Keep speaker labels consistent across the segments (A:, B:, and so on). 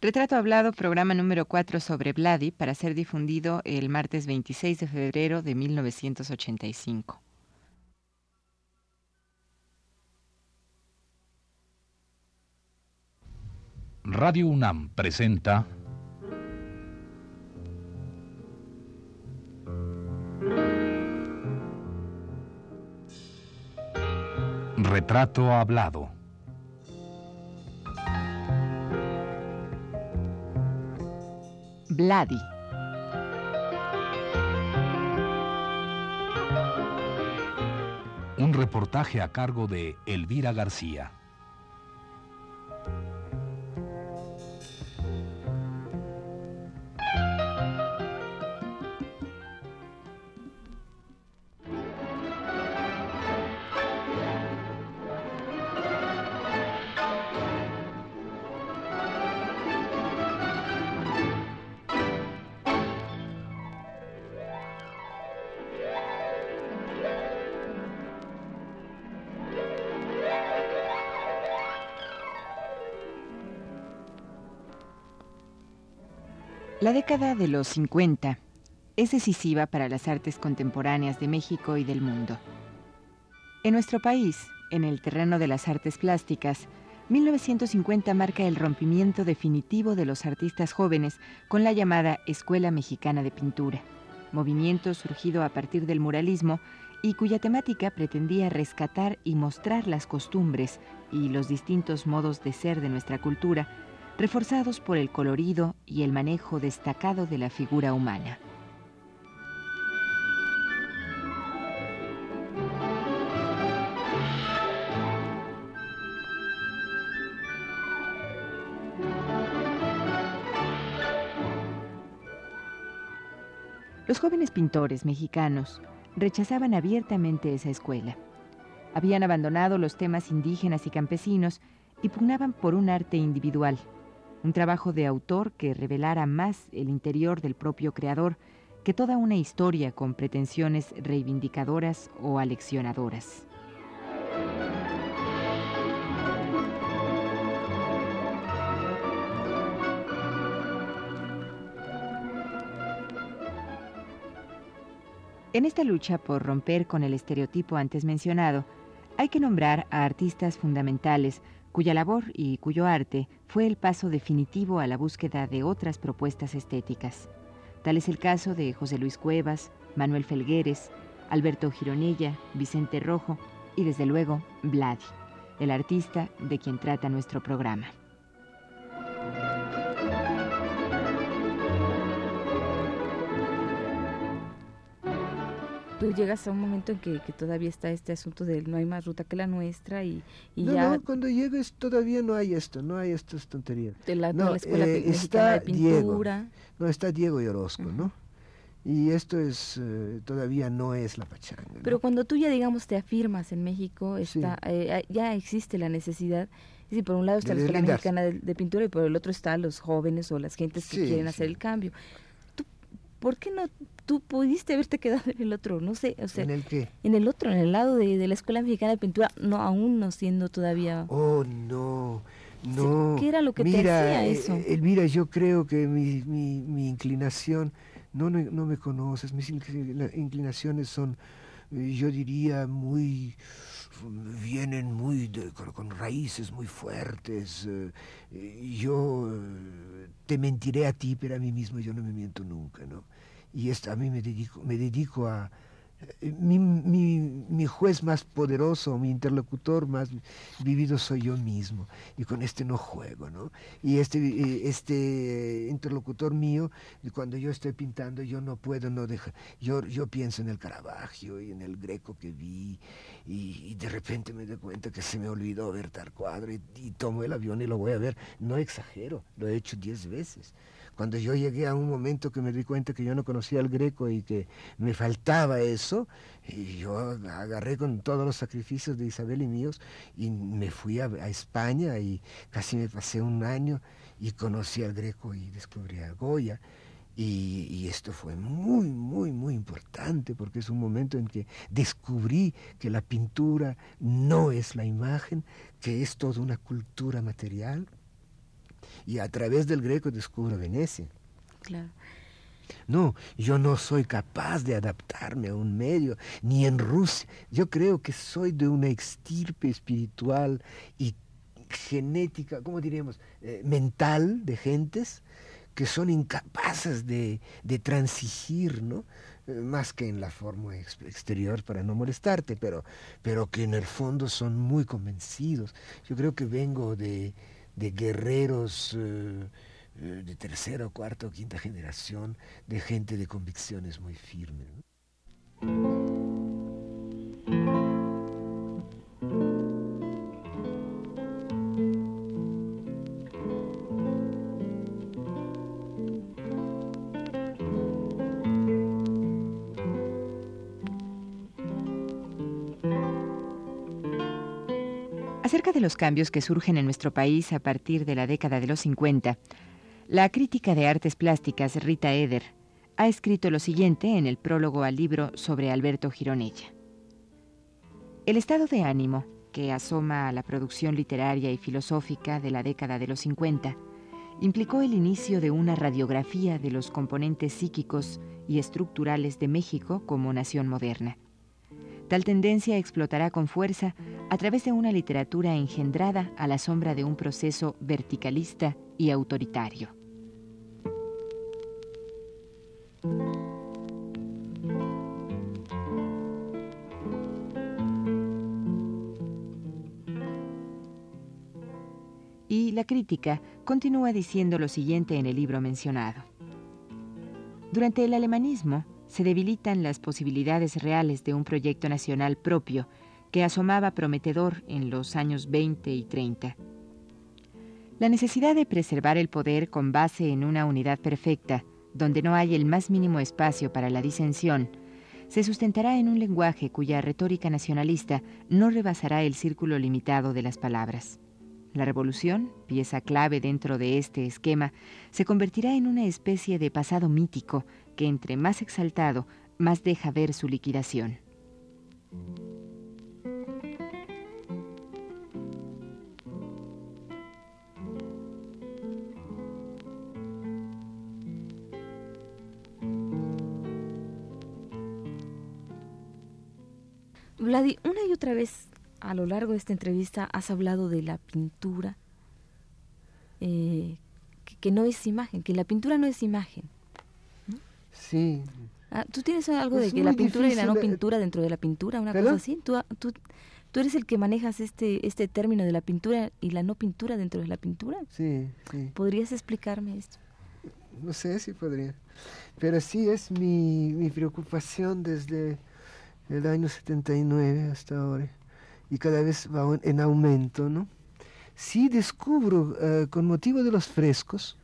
A: Retrato Hablado, programa número 4 sobre Vladi, para ser difundido el martes 26 de febrero de 1985.
B: Radio UNAM presenta Retrato Hablado.
A: Vladi.
B: Un reportaje a cargo de Elvira García.
A: La década de los 50 es decisiva para las artes contemporáneas de México y del mundo. En nuestro país, en el terreno de las artes plásticas, 1950 marca el rompimiento definitivo de los artistas jóvenes con la llamada Escuela Mexicana de Pintura, movimiento surgido a partir del muralismo y cuya temática pretendía rescatar y mostrar las costumbres y los distintos modos de ser de nuestra cultura reforzados por el colorido y el manejo destacado de la figura humana. Los jóvenes pintores mexicanos rechazaban abiertamente esa escuela. Habían abandonado los temas indígenas y campesinos y pugnaban por un arte individual, un trabajo de autor que revelara más el interior del propio creador que toda una historia con pretensiones reivindicadoras o aleccionadoras. En esta lucha por romper con el estereotipo antes mencionado, hay que nombrar a artistas fundamentales cuya labor y cuyo arte fue el paso definitivo a la búsqueda de otras propuestas estéticas. Tal es el caso de José Luis Cuevas, Manuel Felgueres, Alberto Gironella, Vicente Rojo y desde luego Vladi, el artista de quien trata nuestro programa.
C: Tú llegas a un momento en que, todavía está este asunto de no hay más ruta que la nuestra y,
D: no,
C: ya...
D: No, cuando llegues todavía no hay esto, no hay estas tonterías.
C: De la,
D: no,
C: escuela
D: eh, está de pintura. Diego, no, está Diego y Orozco, ¿no? Y esto es, eh, todavía no es la pachanga.
C: Pero cuando tú ya, digamos, te afirmas en México, está, eh, ya existe la necesidad Sí, por un lado está la Escuela Mexicana de, Pintura y por el otro está los jóvenes o las gentes que quieren hacer el cambio. ¿Tú, ¿Por qué no tú pudiste haberte quedado en el otro, no sé, o sea,
D: ¿En el qué?
C: En el otro, en el lado de, la Escuela Mexicana de Pintura, no aún no siendo todavía.
D: Oh, no. No.
C: ¿Qué era lo que te hacía eso?
D: Eh, Elvira, yo creo que mi, mi, mi inclinación, no, no, no, me conoces, mis inclinaciones son, eh, yo diría, muy, vienen muy, con, raíces muy fuertes. Eh, yo te mentiré a ti, pero a mí mismo yo no me miento nunca, ¿no? y a mí me dedico, me dedico a... Eh, mi, mi, juez más poderoso, mi interlocutor más vivido soy yo mismo, y con este no juego, ¿no? Y este, eh, este interlocutor mío, cuando yo estoy pintando, yo no puedo no dejar, yo, yo pienso en el Caravaggio y en el Greco que vi, y, de repente me doy cuenta que se me olvidó ver tal cuadro, y, y tomo el avión y lo voy a ver, no exagero, lo he hecho diez veces. Cuando yo llegué a un momento que me di cuenta que yo no conocía al greco y que me faltaba eso, y yo agarré con todos los sacrificios de Isabel y míos y me fui a, España y casi me pasé un año y conocí al greco y descubrí a Goya. Y, y, esto fue muy, muy, muy importante porque es un momento en que descubrí que la pintura no es la imagen, que es toda una cultura material y a través del Greco descubro Venecia.
C: Claro.
D: No, yo no soy capaz de adaptarme a un medio, ni en Rusia. Yo creo que soy de una extirpe espiritual y genética, ¿cómo diríamos?, eh, mental de gentes que son incapaces de, de transigir, ¿no? Eh, más que en la forma exterior para no molestarte, pero, pero que en el fondo son muy convencidos. Yo creo que vengo de, de guerreros eh, eh, de tercera cuarta o quinta generación, de gente de convicciones muy firmes.
A: De los cambios que surgen en nuestro país a partir de la década de los 50, la crítica de artes plásticas Rita Eder ha escrito lo siguiente en el prólogo al libro sobre Alberto Gironella. El estado de ánimo que asoma a la producción literaria y filosófica de la década de los 50 implicó el inicio de una radiografía de los componentes psíquicos y estructurales de México como nación moderna. Tal tendencia explotará con fuerza a través de una literatura engendrada a la sombra de un proceso verticalista y autoritario. Y la crítica continúa diciendo lo siguiente en el libro mencionado. Durante el alemanismo, se debilitan las posibilidades reales de un proyecto nacional propio que asomaba prometedor en los años 20 y 30. La necesidad de preservar el poder con base en una unidad perfecta, donde no hay el más mínimo espacio para la disensión, se sustentará en un lenguaje cuya retórica nacionalista no rebasará el círculo limitado de las palabras. La revolución, pieza clave dentro de este esquema, se convertirá en una especie de pasado mítico que entre más exaltado, más deja ver su liquidación.
C: Vladi, una y otra vez a lo largo de esta entrevista has hablado de la pintura, eh, que, no es imagen, que la pintura no es imagen.
D: Sí.
C: Ah, ¿Tú tienes algo de que la pintura y la no pintura dentro de la pintura, una cosa así? ¿Tú, tú, tú eres el que manejas este, este término de la pintura y la no pintura dentro de la pintura?
D: Sí, sí.
C: ¿Podrías explicarme esto?
D: No sé si podría. Pero sí es mi, mi preocupación desde el año 79 hasta ahora. Y cada vez va en aumento, ¿no? Sí descubro, eh, con motivo de los frescos,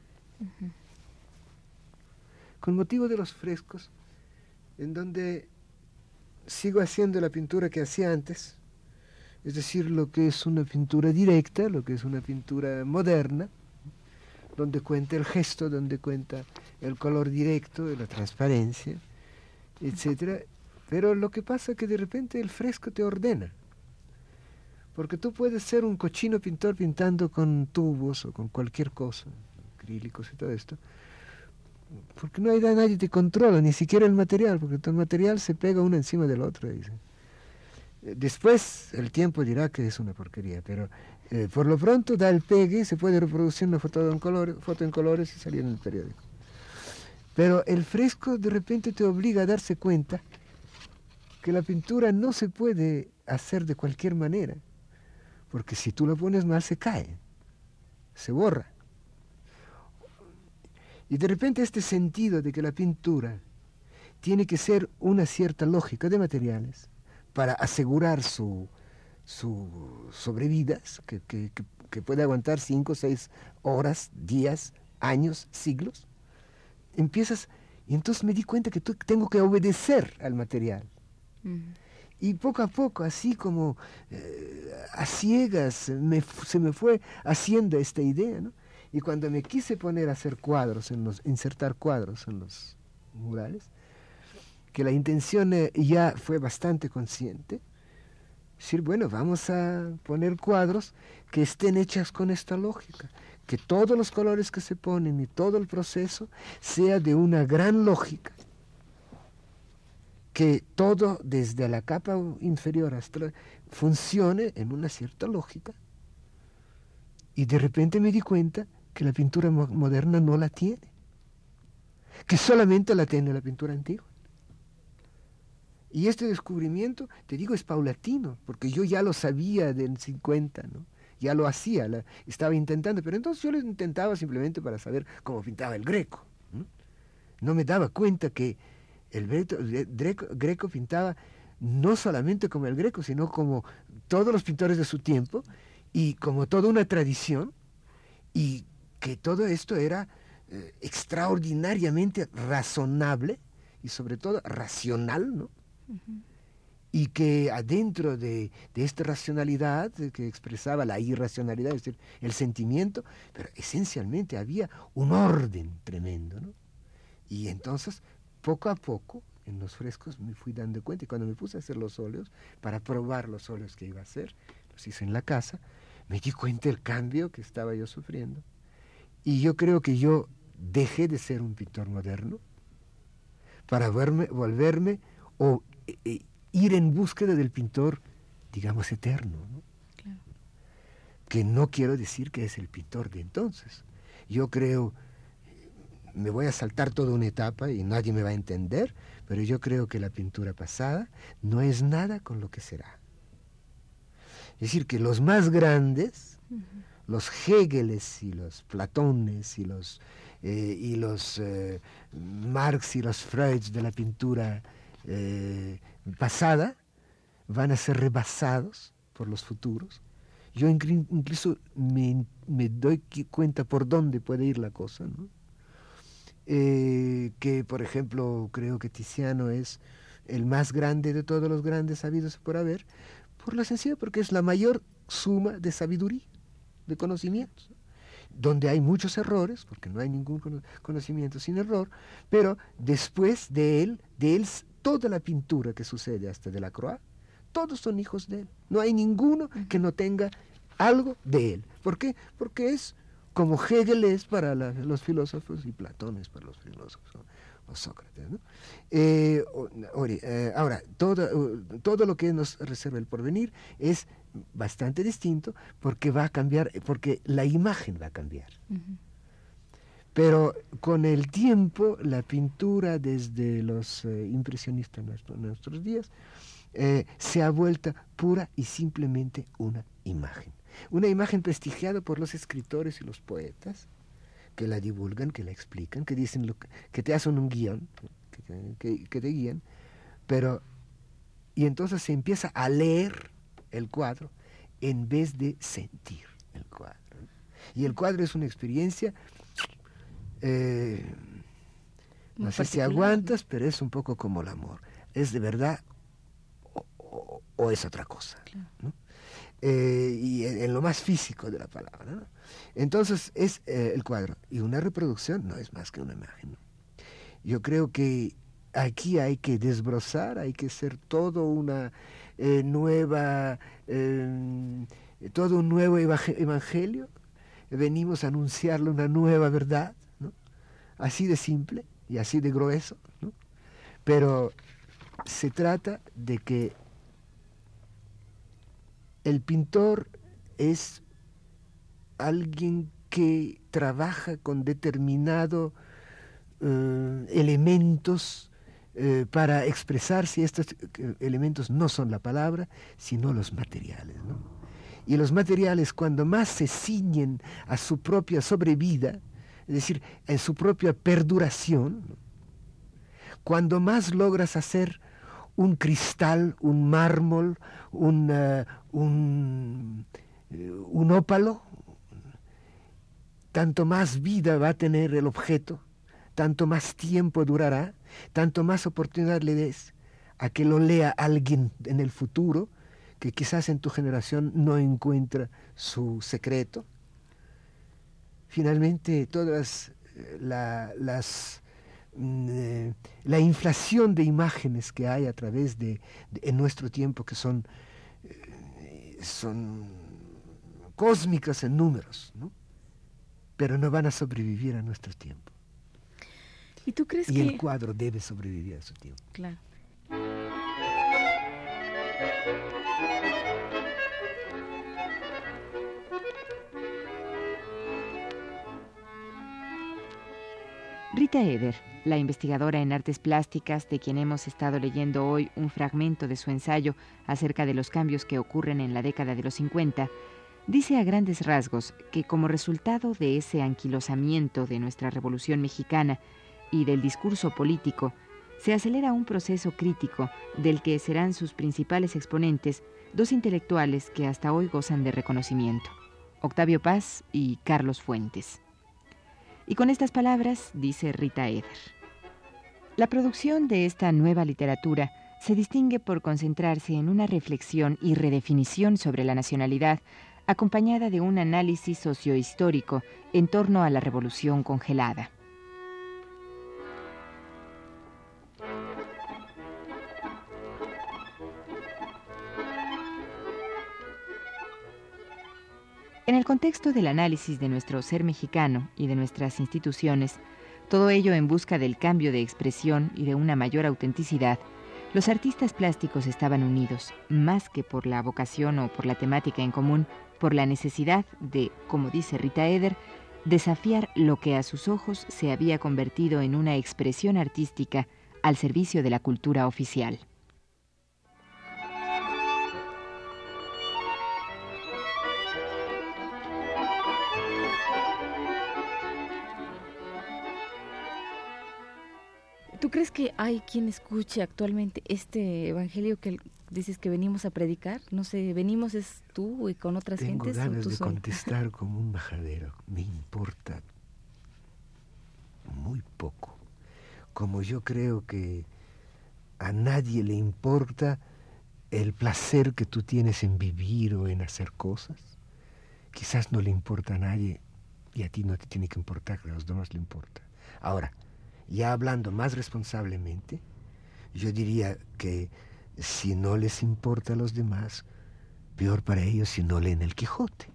D: con motivo de los frescos, en donde sigo haciendo la pintura que hacía antes, es decir, lo que es una pintura directa, lo que es una pintura moderna, donde cuenta el gesto, donde cuenta el color directo, la transparencia, etc. Pero lo que pasa es que de repente el fresco te ordena. Porque tú puedes ser un cochino pintor pintando con tubos o con cualquier cosa, acrílicos y todo esto, porque no hay nadie te controla, ni siquiera el material, porque todo el material se pega uno encima del otro. Dice. Eh, después el tiempo dirá que es una porquería, pero eh, por lo pronto da el pegue se puede reproducir una foto en, colores, foto en colores y salir en el periódico. Pero el fresco de repente te obliga a darse cuenta que la pintura no se puede hacer de cualquier manera, porque si tú la pones mal se cae, se borra. Y de repente este sentido de que la pintura tiene que ser una cierta lógica de materiales para asegurar su, su sobrevidas, que, que, que puede aguantar cinco, seis horas, días, años, siglos, empiezas, y entonces me di cuenta que tengo que obedecer al material. Y poco a poco, así como eh, a ciegas, se me fue haciendo esta idea, ¿no? Y cuando me quise poner a hacer cuadros, en los, insertar cuadros en los murales, que la intención eh, ya fue bastante consciente, decir, bueno, vamos a poner cuadros que estén hechas con esta lógica, que todos los colores que se ponen y todo el proceso sea de una gran lógica, que todo desde la capa inferior hasta funcione en una cierta lógica. Y de repente me di cuenta que la pintura moderna no la tiene, que solamente la tiene la pintura antigua. Y este descubrimiento, te digo, es paulatino, porque yo ya lo sabía del 50, ¿no? ya lo hacía, estaba intentando, pero entonces yo lo intentaba simplemente para saber cómo pintaba el greco. No, me daba cuenta que el greco, greco, pintaba no solamente como el greco, sino como todos los pintores de su tiempo y como toda una tradición, y que todo esto era eh, extraordinariamente razonable y sobre todo racional, ¿no? y que adentro de, esta racionalidad que expresaba la irracionalidad, es decir, el sentimiento, pero esencialmente había un orden tremendo. ¿no? Y entonces, poco a poco, en los frescos me fui dando cuenta y cuando me puse a hacer los óleos, para probar los óleos que iba a hacer, los hice en la casa, me di cuenta del cambio que estaba yo sufriendo. Y yo creo que yo dejé de ser un pintor moderno para volverme o e, e, ir en búsqueda del pintor, digamos, eterno. Que no quiero decir que es el pintor de entonces. Yo creo, me voy a saltar toda una etapa y nadie me va a entender, pero yo creo que la pintura pasada no es nada con lo que será. Es decir, que los más grandes, los Hegeles y los Platones y los, eh, y los eh, Marx y los Freuds de la pintura eh, pasada van a ser rebasados por los futuros. Yo incluso me, doy cuenta por dónde puede ir la cosa. Eh, que, por ejemplo, creo que Tiziano es el más grande de todos los grandes habidos por haber, por la sencilla, porque es la mayor suma de sabiduría, de conocimientos, donde hay muchos errores, porque no hay ningún conocimiento sin error, pero después de él, de él toda la pintura que sucede hasta de la Croix, todos son hijos de él. No hay ninguno que no tenga algo de él. ¿Por qué? Porque es como Hegel es para los filósofos y Platón es para los filósofos, o Sócrates. Eh, eh, ahora, todo, todo lo que nos reserva el porvenir es bastante distinto porque va a cambiar, porque la imagen va a cambiar. Pero con el tiempo, la pintura desde los eh, impresionistas nuestros, nuestros días eh, se ha vuelto pura y simplemente una imagen. Una imagen prestigiada por los escritores y los poetas que la divulgan, que la explican, que dicen lo que, te hacen un guion, que, que te guían, pero y entonces se empieza a leer el cuadro en vez de sentir el cuadro. Y el cuadro es una experiencia eh, no sé si aguantas, pero es un poco como el amor. ¿Es de verdad o, es otra cosa? Eh, y en, lo más físico de la palabra. Entonces es eh, el cuadro. Y una reproducción no es más que una imagen. Yo creo que aquí hay que desbrozar, hay que ser todo una nueva, todo un nuevo evangelio. Venimos a anunciarle una nueva verdad así de simple y así de grueso, pero se trata de que el pintor es alguien que trabaja con determinados eh, elementos eh, para expresar si estos eh, elementos no son la palabra, sino los materiales. Y los materiales cuando más se ciñen a su propia sobrevida, es decir, en su propia perduración, cuando más logras hacer un cristal, un mármol, un, eh, un ópalo, tanto más vida va a tener el objeto, tanto más tiempo durará, tanto más oportunidad le des a que lo lea alguien en el futuro que quizás en tu generación no encuentra su secreto finalmente todas eh, las mm, eh, la inflación de imágenes que hay a través de, en nuestro tiempo que son eh, son cósmicas en números pero no van a sobrevivir a nuestro tiempo.
C: ¿Y tú crees
D: y
C: que...?
D: el cuadro debe sobrevivir a su tiempo.
C: Claro.
A: Rita Eder, la investigadora en artes plásticas de quien hemos estado leyendo hoy un fragmento de su ensayo acerca de los cambios que ocurren en la década de los 50, dice a grandes rasgos que como resultado de ese anquilosamiento de nuestra Revolución Mexicana y del discurso político, se acelera un proceso crítico del que serán sus principales exponentes dos intelectuales que hasta hoy gozan de reconocimiento, Octavio Paz y Carlos Fuentes. Y con estas palabras dice Rita Eder. La producción de esta nueva literatura se distingue por concentrarse en una reflexión y redefinición sobre la nacionalidad, acompañada de un análisis sociohistórico en torno a la revolución congelada. En el contexto del análisis de nuestro ser mexicano y de nuestras instituciones, todo ello en busca del cambio de expresión y de una mayor autenticidad, los artistas plásticos estaban unidos, más que por la vocación o por la temática en común, por la necesidad de, como dice Rita Eder, desafiar lo que a sus ojos se había convertido en una expresión artística al servicio de la cultura oficial.
C: Crees que hay quien escuche actualmente este evangelio que dices que venimos a predicar? No sé, venimos es tú y con otras
D: Tengo
C: gentes.
D: ganas de contestar como un majadero. Me importa muy poco. Como yo creo que a nadie le importa el placer que tú tienes en vivir o en hacer cosas. Quizás no le importa a nadie y a ti no te tiene que importar, a los demás le importa. Ahora, ya hablando más responsablemente, yo diría que si no les importa a los demás, peor para ellos si no leen el Quijote.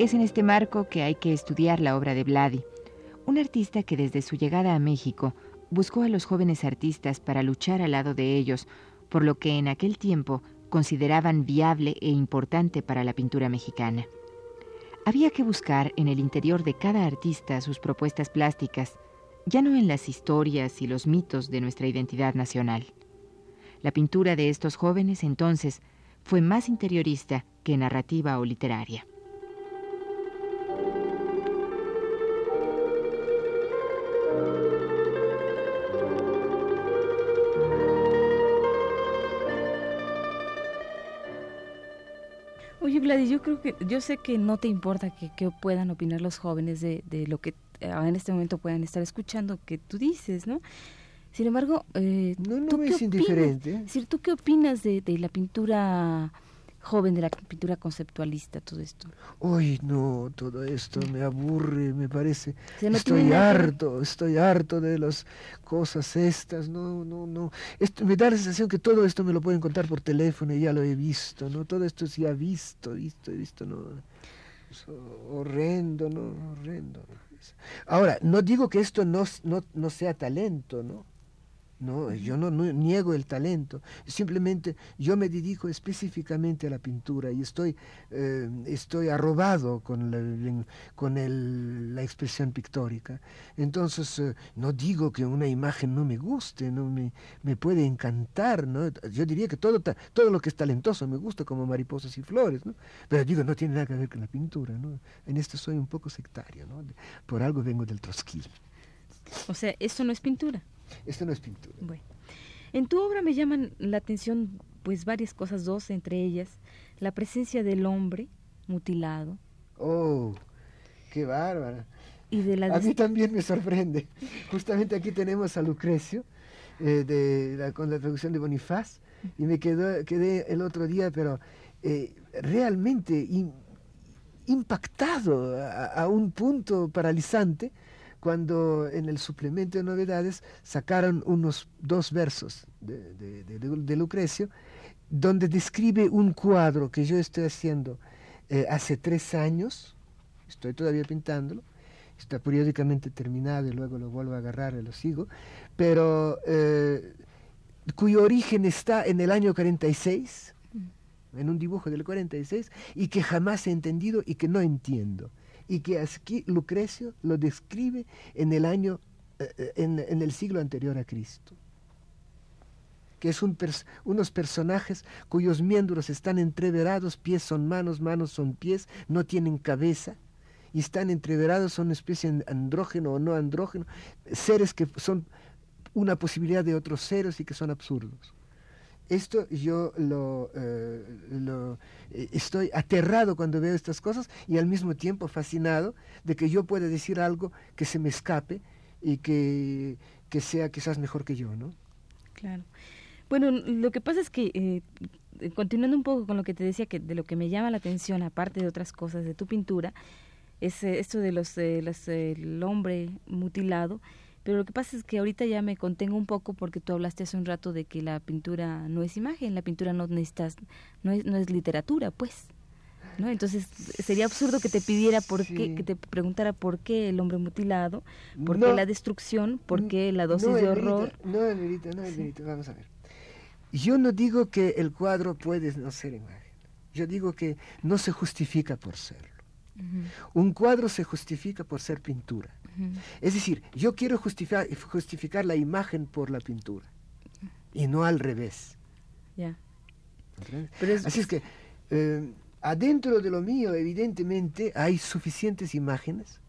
A: Es en este marco que hay que estudiar la obra de Vladi, un artista que desde su llegada a México buscó a los jóvenes artistas para luchar al lado de ellos, por lo que en aquel tiempo consideraban viable e importante para la pintura mexicana. Había que buscar en el interior de cada artista sus propuestas plásticas, ya no en las historias y los mitos de nuestra identidad nacional. La pintura de estos jóvenes entonces fue más interiorista que narrativa o literaria.
C: Yo creo que, yo sé que no te importa que, puedan opinar los jóvenes de, lo que eh, en este momento puedan estar escuchando que tú dices, ¿no? Sin embargo,
D: eh, no, no me es indiferente.
C: Es decir, ¿tú qué opinas de, de la pintura joven de la pintura conceptualista, todo esto.
D: Uy, no, todo esto me aburre, me parece. estoy harto, estoy harto de las cosas estas, no, no, no. Esto, me da la sensación que todo esto me lo pueden contar por teléfono y ya lo he visto, ¿no? Todo esto sí ha visto, visto, visto, ¿no? horrendo, ¿no? Horrendo. Ahora, no digo que esto no, no, no sea talento, ¿no? No, yo no, niego el talento, simplemente yo me dedico específicamente a la pintura y estoy, eh, estoy arrobado con, la, con el, la expresión pictórica. Entonces, eh, no digo que una imagen no me guste, no me, me puede encantar, ¿no? yo diría que todo, todo lo que es talentoso me gusta, como mariposas y flores, ¿no? pero digo, no tiene nada que ver con la pintura. ¿no? En esto soy un poco sectario, ¿no? por algo vengo del trotskismo.
C: O sea, eso no es pintura.
D: Esto no es pintura.
C: Bueno, en tu obra me llaman la atención pues varias cosas, dos entre ellas, la presencia del hombre mutilado.
D: Oh, qué bárbara.
C: Y de la
D: a mí también me sorprende. Justamente aquí tenemos a Lucrecio, eh, de la, con la traducción de Bonifaz, y me quedó, quedé el otro día, pero eh, realmente impactado a, un punto paralizante cuando en el suplemento de novedades sacaron unos dos versos de, Lucrecio, donde describe un cuadro que yo estoy haciendo eh, hace tres años, estoy todavía pintándolo, está periódicamente terminado y luego lo vuelvo a agarrar y lo sigo, pero eh, cuyo origen está en el año 46, en un dibujo del 46, y que jamás he entendido y que no entiendo. Y que aquí Lucrecio lo describe en el año, eh, eh, en, el siglo anterior a Cristo. Que es un unos personajes cuyos miembros están entreverados, pies son manos, manos son pies, no tienen cabeza, y están entreverados, son una especie de andrógeno o no andrógeno, seres que son una posibilidad de otros seres y que son absurdos. Esto yo lo, eh, eh, estoy aterrado cuando veo estas cosas y al mismo tiempo fascinado de que yo pueda decir algo que se me escape y que, sea quizás mejor que yo, ¿no?
C: Claro. Bueno, lo que pasa es que, eh, continuando un poco con lo que te decía, que de lo que me llama la atención, aparte de otras cosas de tu pintura, es esto de los, los el hombre mutilado, pero lo que pasa es que ahorita ya me contengo un poco porque tú hablaste hace un rato de que la pintura no es imagen, la pintura no necesitas, no es, no es literatura, pues. ¿no? Entonces sería absurdo que te pidiera por qué, que te preguntara por qué el hombre mutilado, por qué la destrucción, por qué la dosis de horror.
D: no, Elmerita, no, Elmerita, vamos a ver. Yo no digo que el cuadro puede no ser imagen. Yo digo que no se justifica por serlo. Un cuadro se justifica por ser pintura. Es decir, yo quiero justificar, justificar la imagen por la pintura y no al revés. Así es que eh, adentro de lo mío, evidentemente, hay suficientes imágenes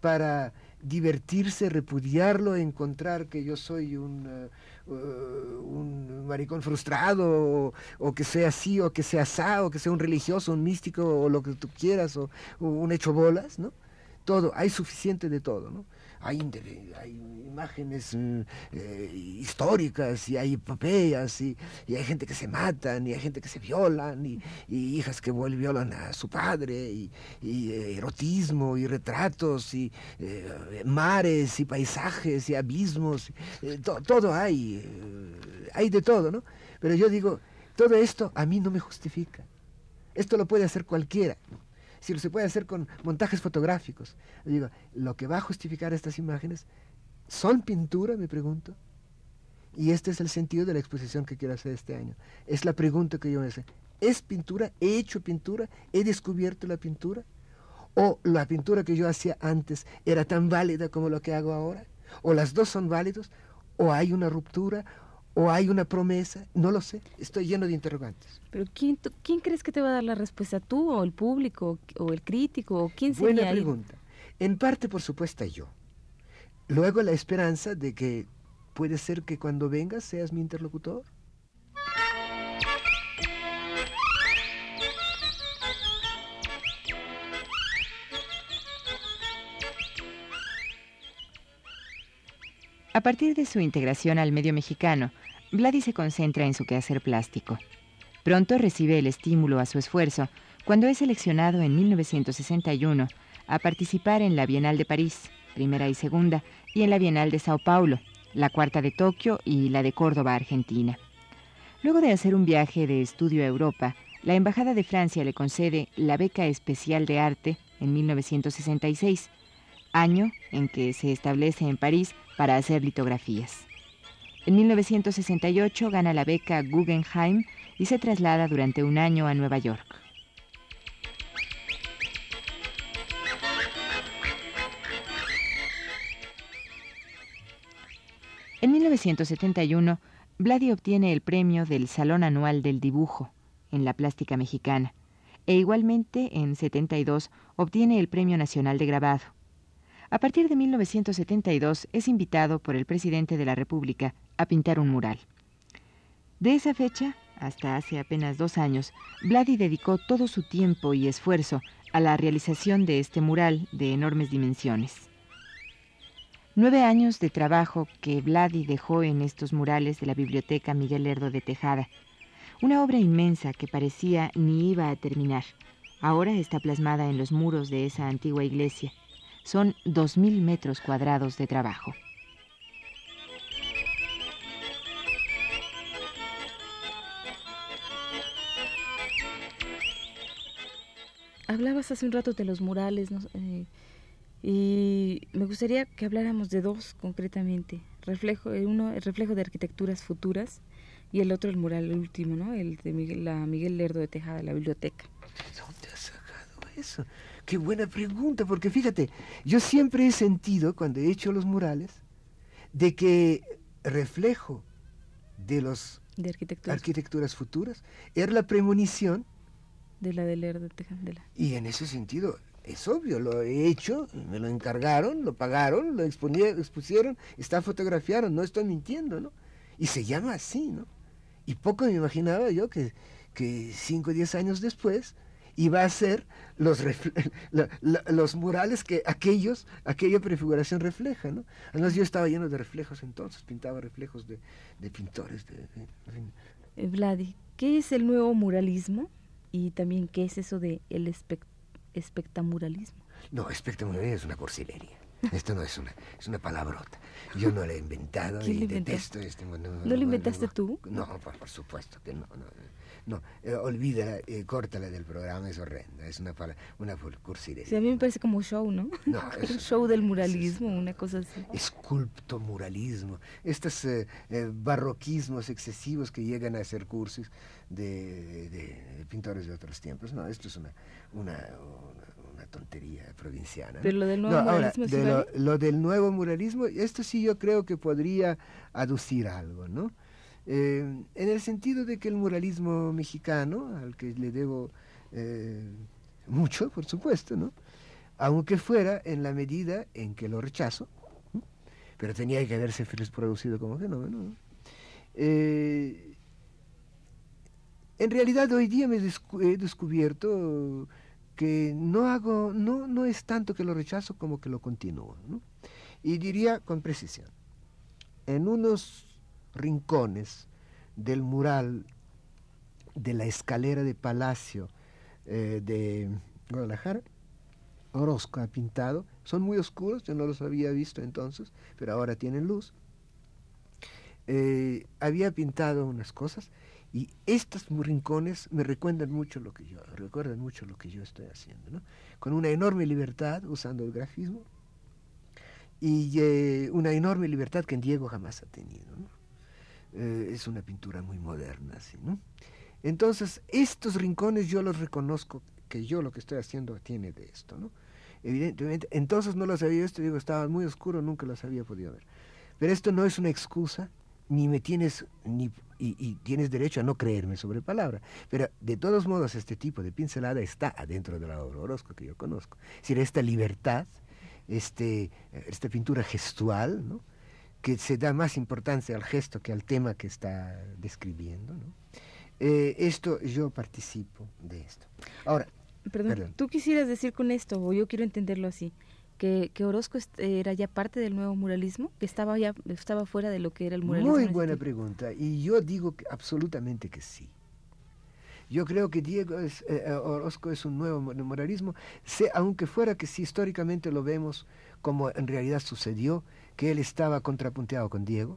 D: para divertirse, repudiarlo, encontrar que yo soy un, eh, un maricón frustrado, o, que sea así, o que sea asá, o que sea un religioso, un místico, o lo que tú quieras, o, o un hecho bolas, ¿no? Todo, hay suficiente de todo, ¿no? Hay, hay imágenes mm, eh, históricas y hay epopeyas y, hay gente que se matan y hay gente que se violan y, hijas que violan a su padre y, eh, erotismo y retratos y eh, mares y paisajes y abismos, todo hay, hay de todo, ¿no? Pero yo digo, todo esto a mí no me justifica. Esto lo puede hacer cualquiera si se puede hacer con montajes fotográficos. digo, lo que va a justificar estas imágenes, ¿son pintura? Me pregunto. Y este es el sentido de la exposición que quiero hacer este año. Es la pregunta que yo me hace. ¿Es pintura? ¿He hecho pintura? ¿He descubierto la pintura? ¿O la pintura que yo hacía antes era tan válida como lo que hago ahora? ¿O las dos son válidos? ¿O hay una ruptura? ¿O hay una promesa? No lo sé. Estoy lleno de interrogantes.
C: Pero ¿quién, ¿quién crees que te va a dar la respuesta? ¿Tú o el público o el crítico? ¿O quién sería
D: Buena pregunta. En parte, por supuesto, yo. Luego la esperanza de que puede ser que cuando vengas seas mi interlocutor.
A: A partir de su integración al medio mexicano, Vladi se concentra en su quehacer plástico. Pronto recibe el estímulo a su esfuerzo cuando es seleccionado en 1961 a participar en la Bienal de París, primera y segunda, y en la Bienal de Sao Paulo, la cuarta de Tokio y la de Córdoba, Argentina. Luego de hacer un viaje de estudio a Europa, la Embajada de Francia le concede la beca especial de arte en 1966, año en que se establece en París para hacer litografías. En 1968 gana la beca Guggenheim y se traslada durante un año a Nueva York. En 1971, Vladi obtiene el premio del Salón Anual del Dibujo en la plástica mexicana e igualmente en 72 obtiene el Premio Nacional de Grabado. A partir de 1972 es invitado por el presidente de la República a pintar un mural. De esa fecha, hasta hace apenas dos años, Vladi dedicó todo su tiempo y esfuerzo a la realización de este mural de enormes dimensiones. Nueve años de trabajo que Vladi dejó en estos murales de la Biblioteca Miguel Lerdo de Tejada, Una obra inmensa que parecía ni iba a terminar. Ahora está plasmada en los muros de esa antigua iglesia. Son 2.000 metros cuadrados de trabajo.
C: Hablabas hace un rato de los murales eh, y me gustaría que habláramos de dos concretamente. Reflejo, eh, uno el reflejo de arquitecturas futuras y el otro el mural el último, ¿no? El de Miguel, la Miguel Lerdo de Tejada, la biblioteca.
D: ¿De dónde has sacado eso? Qué buena pregunta, porque fíjate, yo siempre he sentido cuando he hecho los murales de que reflejo de los
C: de arquitecturas,
D: arquitecturas futuras era la premonición
C: de la de Lerdo de Tejada.
D: Y en ese sentido es obvio, lo he hecho, me lo encargaron, lo pagaron, lo expusieron, está fotografiado, no estoy mintiendo, ¿no? Y se llama así, ¿no? Y poco me imaginaba yo que, que cinco o diez años después iba a ser los, los murales que aquellos, aquella prefiguración refleja, ¿no? Además yo estaba lleno de reflejos entonces, pintaba reflejos de, pintores. De,
C: eh, Vladi, ¿qué es el nuevo muralismo? Y también, ¿qué es eso de el espectamuralismo?
D: No, espectamuralismo es una cursilería. Esto no es una, es una palabrota. Yo no la he inventado y detesto este
C: ¿No, lo inventaste tú?
D: No, por, supuesto que no. No, no eh, olvídala, eh, córtala del programa, es horrenda. Es una, una cursilería.
C: Sí, a mí me parece como show, ¿no? No. Es, un show del muralismo, una cosa así.
D: Esculptomuralismo. Estos eh, eh, barroquismos excesivos que llegan a ser cursis de, de, pintores de otros tiempos. No, esto es una, una tontería provinciana.
C: Pero lo del nuevo muralismo
D: lo, del nuevo muralismo, esto sí yo creo que podría aducir algo, ¿no? Eh, en el sentido de que el muralismo mexicano, al que le debo eh, mucho, por supuesto, ¿no? Aunque fuera en la medida en que lo rechazo, pero tenía que haberse producido como fenómeno, eh, en realidad hoy día me he descubierto que no hago, no, no es tanto que lo rechazo como que lo continúo. Y diría con precisión, en unos rincones del mural de la escalera de palacio eh, de Guadalajara, Orozco ha pintado, son muy oscuros, yo no los había visto entonces, pero ahora tienen luz. Eh, había pintado unas cosas y estos rincones me recuerdan mucho lo que yo, recuerdan mucho lo que yo estoy haciendo, ¿no? Con una enorme libertad usando el grafismo y eh, una enorme libertad que Diego jamás ha tenido, eh, es una pintura muy moderna, ¿sí, ¿no? Entonces, estos rincones yo los reconozco que yo lo que estoy haciendo tiene de esto, ¿no? Evidentemente, entonces no los había visto, digo, estaban muy oscuros, nunca los había podido ver. Pero esto no es una excusa, ni me tienes, ni y, tienes derecho a no creerme sobre palabra. Pero de todos modos, este tipo de pincelada está adentro de la obra Orozco que yo conozco. Es decir, esta libertad, este, esta pintura gestual, ¿no? Que se da más importancia al gesto que al tema que está describiendo. ¿no? Eh, esto, yo participo de esto. Ahora,
C: perdón, tú quisieras decir con esto, o yo quiero entenderlo así, que, Orozco era ya parte del nuevo muralismo, que estaba ya estaba fuera de lo que era el muralismo.
D: Muy buena pregunta, y yo digo que absolutamente que sí. Yo creo que Diego es, eh, eh, Orozco es un nuevo muralismo, aunque fuera que sí históricamente lo vemos como en realidad sucedió, que él estaba contrapunteado con Diego.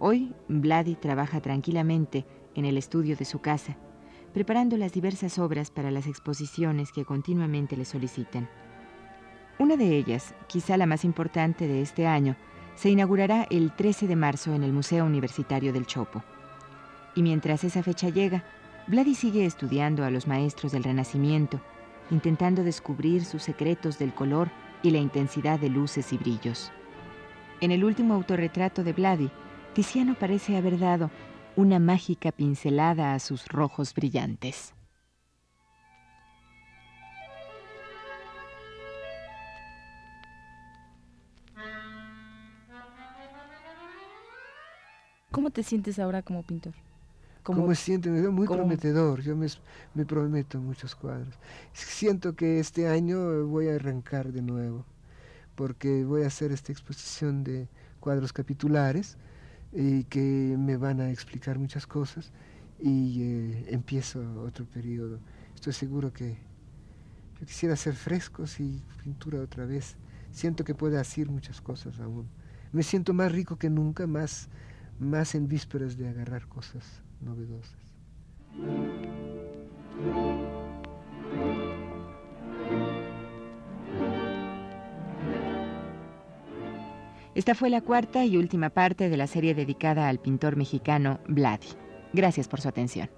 A: Hoy, Vladi trabaja tranquilamente en el estudio de su casa, preparando las diversas obras para las exposiciones que continuamente le solicitan. Una de ellas, quizá la más importante de este año, se inaugurará el 13 de marzo en el Museo Universitario del Chopo. Y mientras esa fecha llega, Vladi sigue estudiando a los maestros del Renacimiento, intentando descubrir sus secretos del color y la intensidad de luces y brillos. En el último autorretrato de Vladi, Tiziano parece haber dado una mágica pincelada a sus rojos brillantes.
C: ¿Cómo te sientes ahora como pintor?
D: ¿Cómo, siente? Me veo muy prometedor. Yo me, me prometo muchos cuadros. Siento que este año voy a arrancar de nuevo, porque voy a hacer esta exposición de cuadros capitulares y que me van a explicar muchas cosas y eh, empiezo otro periodo. Estoy seguro que yo quisiera hacer frescos y pintura otra vez. Siento que puede hacer muchas cosas aún. Me siento más rico que nunca, más, más en vísperas de agarrar cosas novedosas.
A: Esta fue la cuarta y última parte de la serie dedicada al pintor mexicano Vladi. Gracias por su atención.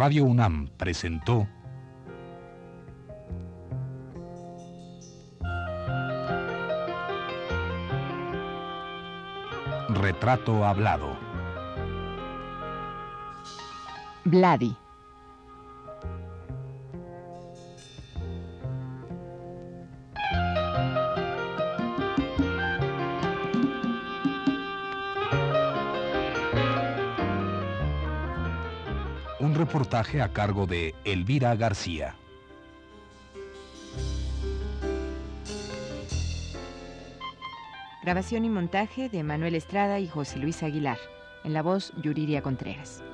B: Radio UNAM presentó Retrato Hablado.
A: Vladi.
B: Reportaje a cargo de Elvira García.
A: Grabación y montaje de Manuel Estrada y José Luis Aguilar. En la voz, Yuriria Contreras.